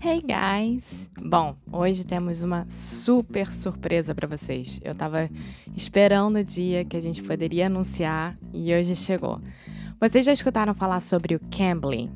Hey guys! Bom, hoje temos uma super surpresa para vocês. Eu tava esperando o dia que a gente poderia anunciar e hoje chegou. Vocês já escutaram falar sobre o Cambly?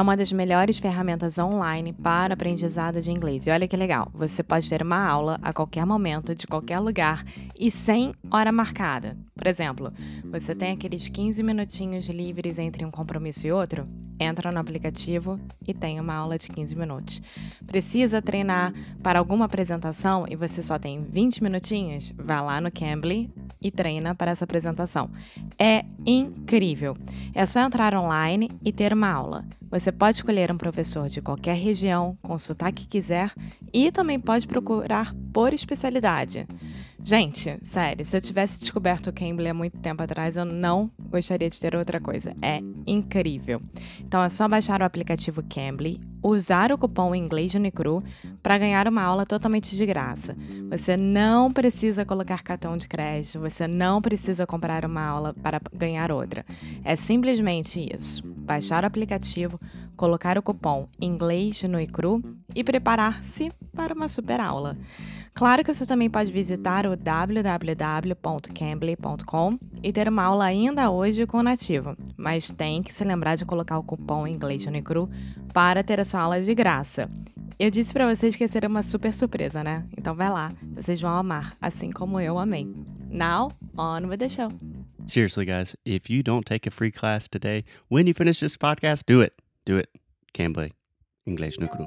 É uma das melhores ferramentas online para aprendizado de inglês. E olha que legal, você pode ter uma aula a qualquer momento, de qualquer lugar e sem hora marcada. Por exemplo, você tem aqueles 15 minutinhos livres entre um compromisso e outro? Entra no aplicativo e tem uma aula de 15 minutos. Precisa treinar para alguma apresentação e você só tem 20 minutinhos? Vá lá no Cambly e treina para essa apresentação. É incrível. É só entrar online e ter uma aula. Você pode escolher um professor de qualquer região, sotaque que quiser e também pode procurar por especialidade. Gente, sério, se eu tivesse descoberto o Cambly há muito tempo atrás, eu não gostaria de ter outra coisa. É incrível. Então é só baixar o aplicativo Cambly, usar o cupom inglês Unicru para ganhar uma aula totalmente de graça. Você não precisa colocar cartão de crédito, você não precisa comprar uma aula para ganhar outra. É simplesmente isso. Baixar o aplicativo, colocar o cupom inglês no ICRU e preparar-se para uma super aula. Claro que você também pode visitar o www.cambly.com e ter uma aula ainda hoje com o nativo, mas tem que se lembrar de colocar o cupom inglês Unicru para ter a sua aula de graça. Eu disse para vocês que ia ser uma super surpresa, né? Então vai lá, vocês vão amar, assim como eu amei. Now, on with the show. Seriously, guys, if you don't take a free class today, when you finish this podcast, do it. Do it. Cambly. Inglês no cru.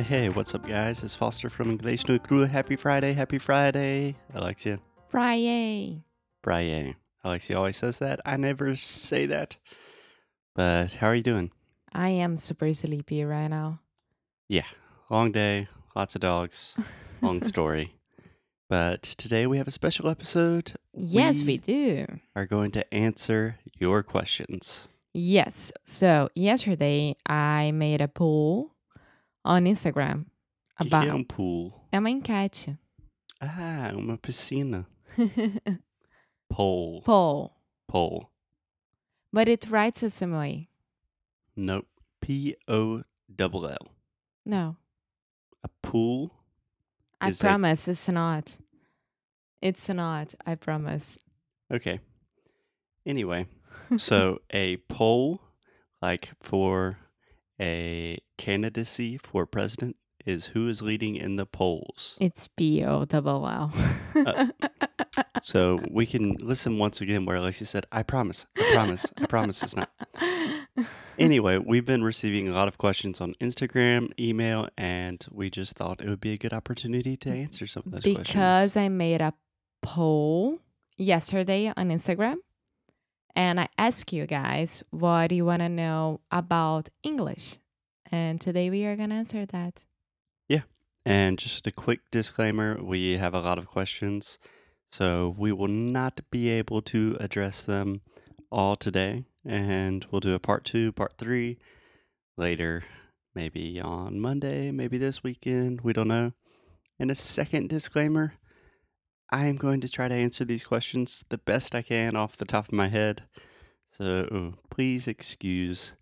Hey, what's up, guys? It's Foster from English no Crew. Happy Friday, happy Friday. Alexia. Friday! Friday. Alexia always says that. I never say that. But how are you doing? I am super sleepy right now. Yeah, long day, lots of dogs, long story. But today we have a special episode. Yes, we do. are going to answer your questions. Yes. So yesterday I made a poll on Instagram O que que é about. um pool? É uma enquete. Ah, uma piscina. Pole. poll. Pole. But it writes the same way. Nope. P O double L. No. A pool. I promise it's not. It's not. I promise. Okay. Anyway, so a poll, like for a candidacy for president, is who is leading in the polls. It's B O double L. Uh, So we can listen once again where Alexia said, I promise, I promise, I promise it's not. Anyway, we've been receiving a lot of questions on Instagram, email, and we just thought it would be a good opportunity to answer some of those questions. because I made a poll yesterday on Instagram and I ask you guys what do you want to know about English. And today we are going to answer that. Yeah. And just a quick disclaimer we have a lot of questions, so we will not be able to address them all today. And we'll do a part two, part three later, maybe on Monday, maybe this weekend. We don't know. And a second disclaimer I am going to try to answer these questions the best I can off the top of my head. So please excuse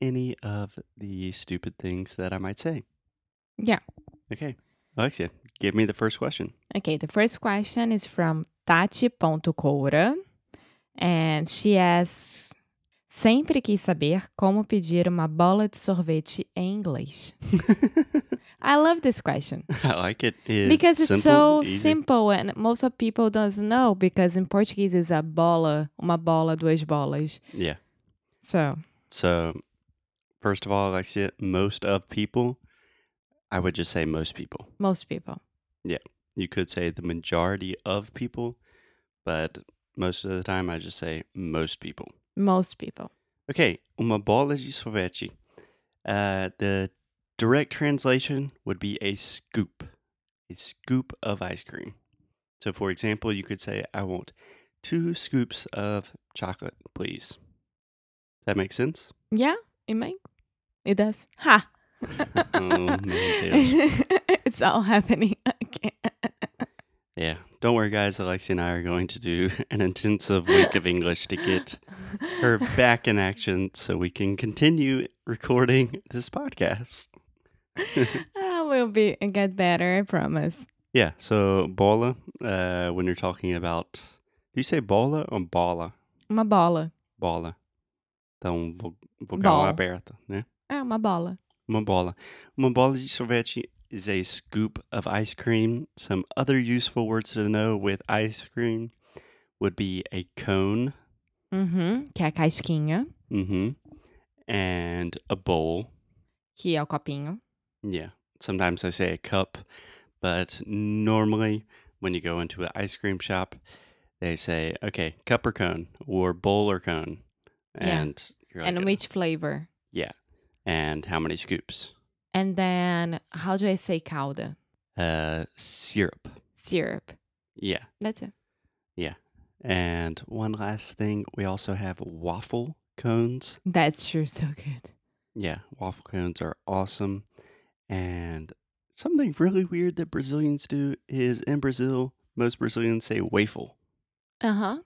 any of the stupid things that I might say. Yeah. Okay. Alexia, give me the first question. Okay, the first question is from Tati.coura and she asks Sempre quis saber como pedir uma bola de sorvete em inglês. I love this question. I like it. It's because it's simple, so easy. simple and most of people doesn't know because in Portuguese is a bola, uma bola, duas bolas. Yeah. So So, first of all, Alexia, most of people, I would just say most people. most people. Yeah. You could say the majority of people, but most of the time I just say most people. Most people. Okay, uma bola de sorvete. Uh, the direct translation would be a scoop, a scoop of ice cream. So, for example, you could say, I want two scoops of chocolate, please. Does that make sense? Yeah, it makes it does. Ha! Oh, it's all happening again. Yeah, don't worry, guys. Alexia and I are going to do an intensive week of English to get her back in action so we can continue recording this podcast. Ah, I will be get better, I promise. Yeah, so bola, uh, when you're talking about. Do you say bola or bola? Uma bola. Bola. Então, vo- vogal aberta, né? É uma bola. Uma bola. Uma bola de sorvete is a scoop of ice cream. Some other useful words to know with ice cream would be a cone mm-hmm. Uhum, que é a casquinha, mm-hmm. and a bowl. que é o copinho. Yeah. Sometimes I say a cup, but normally when you go into an ice cream shop, they say, okay, cup or cone or bowl or cone. Yeah. And you're And which flavor? yeah. And how many scoops? And then, how do I say calda? Uh, syrup. Syrup. Yeah. That's it. Yeah. And one last thing, we also have waffle cones. That's sure so good. Yeah, waffle cones are awesome. And something really weird that Brazilians do is in Brazil, most Brazilians say waffle. Uh huh.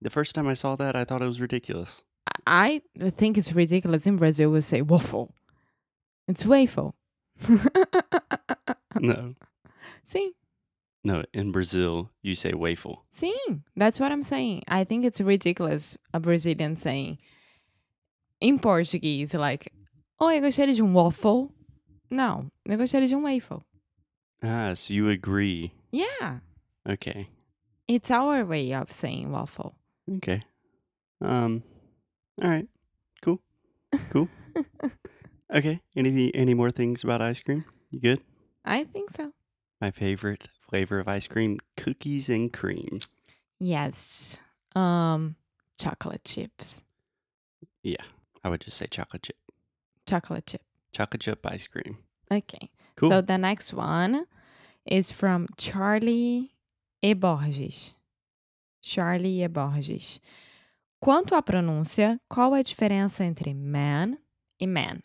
The first time I saw that, I thought it was ridiculous. I think it's ridiculous. In Brazil, we say waffle. It's waffle. No, Sim, no, in Brazil, you say waffle. sim. That's what I'm saying. I think it's ridiculous a Brazilian saying in Portuguese, like, oh, eu gostaria de um waffle. Não, eu gostaria de um waffle. Ah, so you agree. Yeah, Okay. it's our way of saying waffle. Okay. Um, all right. Cool. Cool. okay. Any any more things about ice cream? You good? I think so. My favorite flavor of ice cream, cookies and cream. Yes. Um, chocolate chips. Yeah. I would just say chocolate chip. Chocolate chip. Chocolate chip ice cream. Okay. Cool. So the next one is from Charlie E. Borges. Charlie E. Borges. Quanto à pronúncia, qual a diferença entre man e man?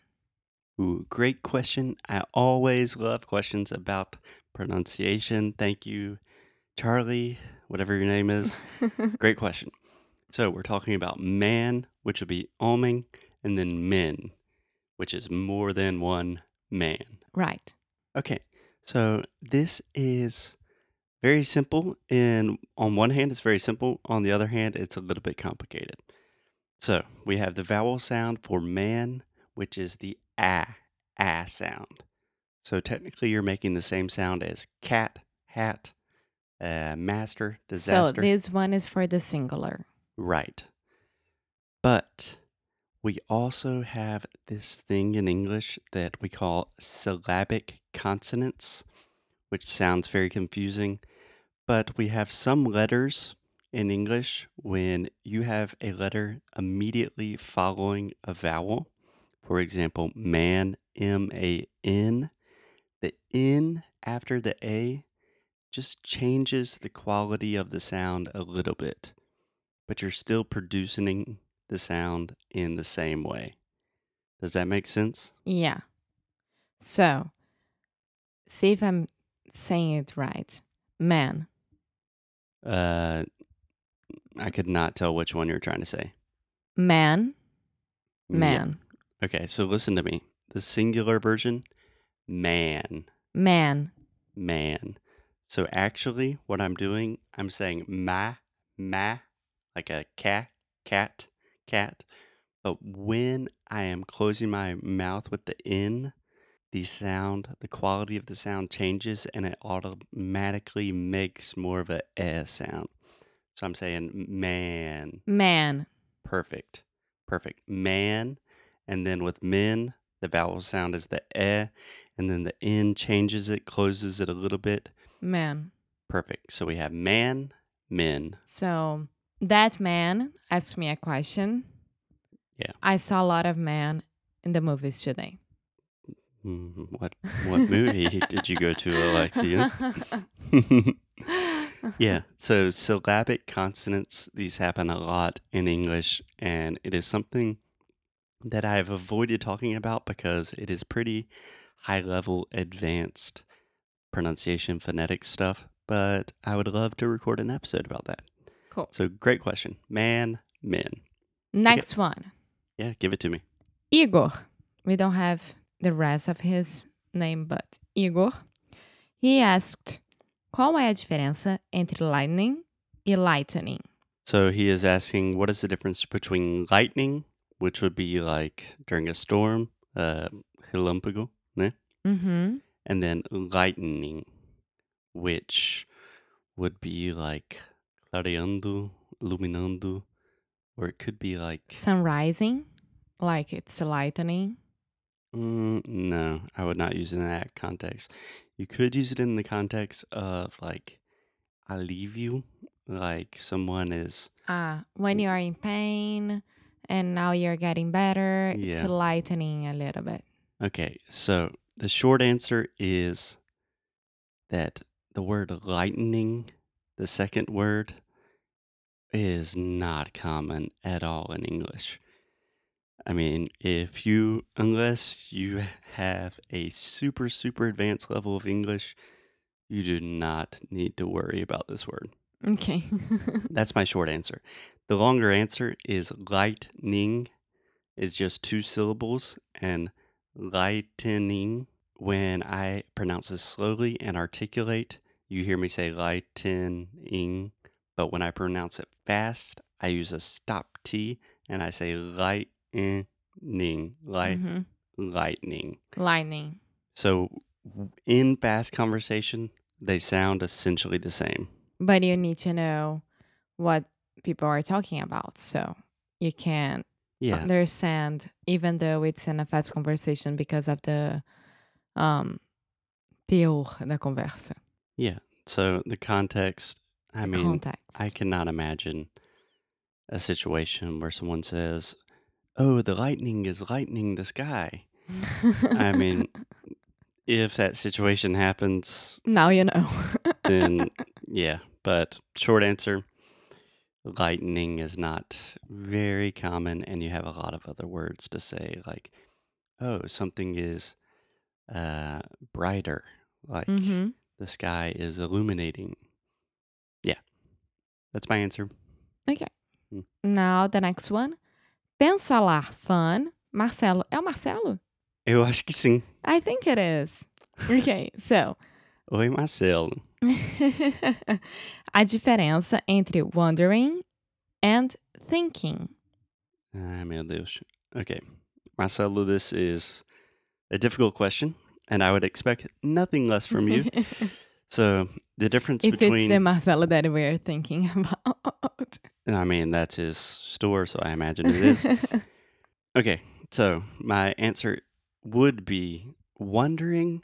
Ooh, great question. I always love questions about pronunciation. Thank you, Charlie, whatever your name is. Great question. So we're talking about man, which would be oming, and then men, which is more than one man. right. Okay, so this is very simple. And on one hand, it's very simple. On the other hand, it's a little bit complicated. So we have the vowel sound for man, which is the ah, ah sound. So technically, you're making the same sound as cat, hat, uh, master, disaster. So this one is for the singular. Right. But we also have this thing in English that we call syllabic consonants, which sounds very confusing. But we have some letters in English when you have a letter immediately following a vowel. For example, man, M A N. The N after the A just changes the quality of the sound a little bit but you're still producing the sound in the same way. Does that make sense? Yeah. So, see if I'm saying it right. Man. Uh, I could not tell which one you're trying to say. Man. Man. Okay, so listen to me. The singular version, man, Man. man. So actually, what I'm doing, I'm saying ma, ma, like a cat, cat, cat. But when I am closing my mouth with the N, the sound, the quality of the sound changes and it automatically makes more of a eh sound. So I'm saying man. Man. Perfect. Perfect. Man. And then with men, the vowel sound is the eh, and then the N changes it, closes it a little bit. Man. Perfect. So we have man, men. So that man asked me a question. Yeah. I saw a lot of men in the movies today. Mm, What what movie did you go to, Alexia? yeah, so syllabic consonants, these happen a lot in English, and it is something that I've avoided talking about because it is pretty high level, advanced pronunciation, phonetic stuff. But I would love to record an episode about that. Cool. So, great question. Man, men. Next one. Yeah, give it to me. Igor. We don't have the rest of his name, but Igor. He asked, qual é a diferença entre lightning e lightning? So, he is asking what is the difference between lightning, which would be like during a storm, uh, relâmpago, né? Uhum. and then lightning, which would be like clareando, iluminando, or it could be like Sun rising, like it's lightning. mm, no, I would not use it in that context. You could use it in the context of like I leave you, like someone is Ah, when you are in pain and now you're getting better, it's lightening a little bit. okay. So the short answer is that the word lightening, the second word, is not common at all in English. I mean, if you, unless you have a super, super advanced level of English, you do not need to worry about this word. Okay. That's my short answer. The longer answer is lightning, is just two syllables, and lightning when I pronounce this slowly and articulate, you hear me say lightening, but when I pronounce it fast, I use a stop T and I say lightning, light, Mhm. lightning. Lightning. So in fast conversation, they sound essentially the same. But you need to know what people are talking about. So you can Yeah. understand, even though it's in a fast conversation because of the um, teor da conversa. Yeah. So the context, I the mean, context. I cannot imagine a situation where someone says, Oh, the lightning is lightning the sky. I mean, if that situation happens, now you know. then yeah. But short answer lightning is not very common, and you have a lot of other words to say, like, oh, something is uh, brighter, like Mhm. the sky is illuminating. Yeah. That's my answer. Okay. Hmm. Now the next one. Pensalar fun. Marcelo. É o Marcelo? Eu acho que sim. I think it is. Okay, so. Oi, Marcelo. a diferença entre wondering and thinking. Ai, meu Deus. Okay. Marcelo, this is a difficult question, and I would expect nothing less from you. so, the difference if it's between. the Marcelo that we're thinking about. I mean, that's his store, so I imagine it is. okay, so my answer would be wondering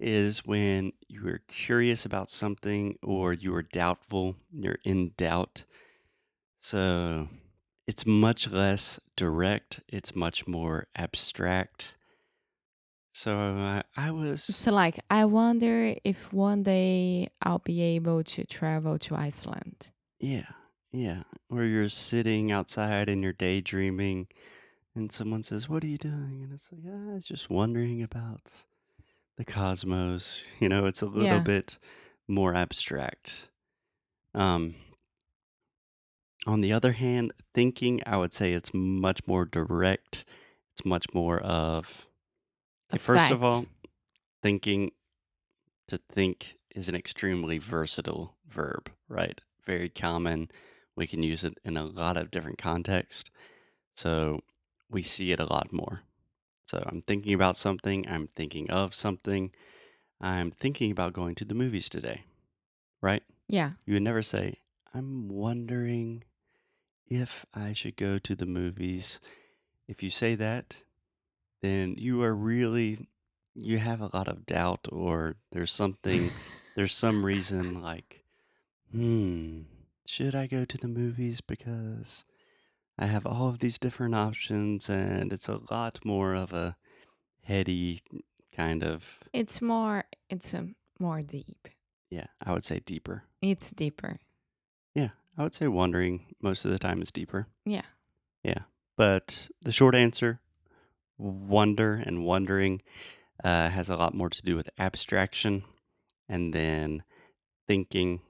is when you are curious about something or you are doubtful, you're in doubt. So it's much less direct, it's much more abstract. So I, I was. so, like, I wonder if one day I'll be able to travel to Iceland. Yeah, yeah. Or you're sitting outside and you're daydreaming, and someone says, What are you doing? And it's like, ah, I was just wondering about the cosmos. You know, it's a little Yeah. bit more abstract. Um, on the other hand, thinking, I would say it's much more direct. It's much more of, first of all, thinking to think is an extremely versatile verb, right? Very common. We can use it in a lot of different contexts. So we see it a lot more. So I'm thinking about something, I'm thinking of something, I'm thinking about going to the movies today, right? Yeah. You would never say, I'm wondering if I should go to the movies. If you say that, then you are really, you have a lot of doubt, or there's something, there's some reason like, hmm, should I go to the movies because I have all of these different options, and it's a lot more of a heady kind of, It's more, it's a more deep. yeah, I would say deeper. It's deeper. Yeah, I would say wondering most of the time is deeper. Yeah. Yeah. But the short answer, wonder and wondering, uh, has a lot more to do with abstraction. And then thinking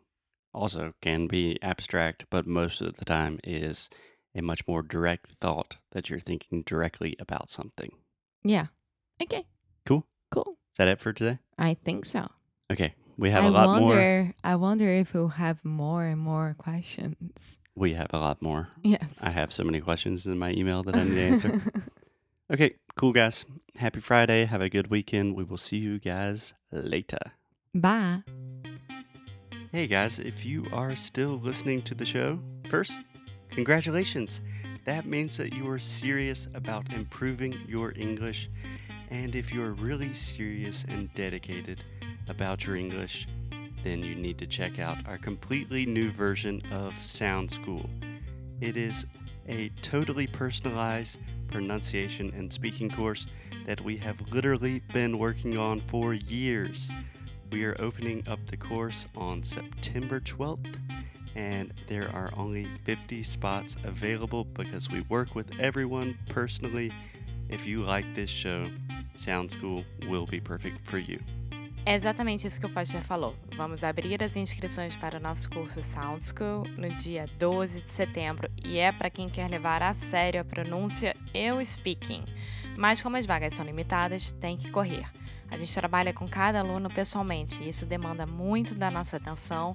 also can be abstract, but most of the time is a much more direct thought that you're thinking directly about something. Yeah. Okay. Cool. Cool. Is that it for today? I think so. Okay. We have I a lot more. I wonder if we'll have more and more questions. We have a lot more. Yes. I have so many questions in my email that I need to answer. Okay, cool, guys. Happy Friday. Have a good weekend. We will see you guys later. Bye. Hey, guys, if you are still listening to the show, first, congratulations. That means that you are serious about improving your English. And if you're really serious and dedicated about your English, then you need to check out our completely new version of Sound School. It is a totally personalized pronunciation and speaking course that we have literally been working on for years. We are opening up the course on September 12th, and there are only 50 spots available because we work with everyone personally. If you like this show, Sound School will be perfect for you. É exatamente isso que o Foster falou. Vamos abrir as inscrições para o nosso curso Sound School no dia 12 de setembro e é para quem quer levar a sério a pronúncia e o speaking. Mas como as vagas são limitadas, tem que correr. A gente trabalha com cada aluno pessoalmente e isso demanda muito da nossa atenção,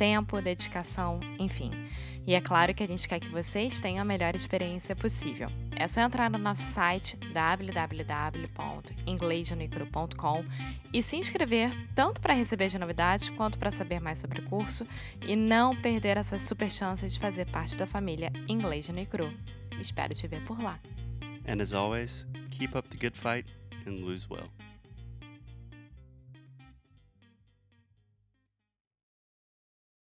tempo, dedicação, enfim. E é claro que a gente quer que vocês tenham a melhor experiência possível. É só entrar no nosso site www.inglesjanicru.com e se inscrever tanto para receber as novidades quanto para saber mais sobre o curso e não perder essa super chance de fazer parte da família Inglês Janicru. Espero te ver por lá. And as always, keep up the good fight and lose well.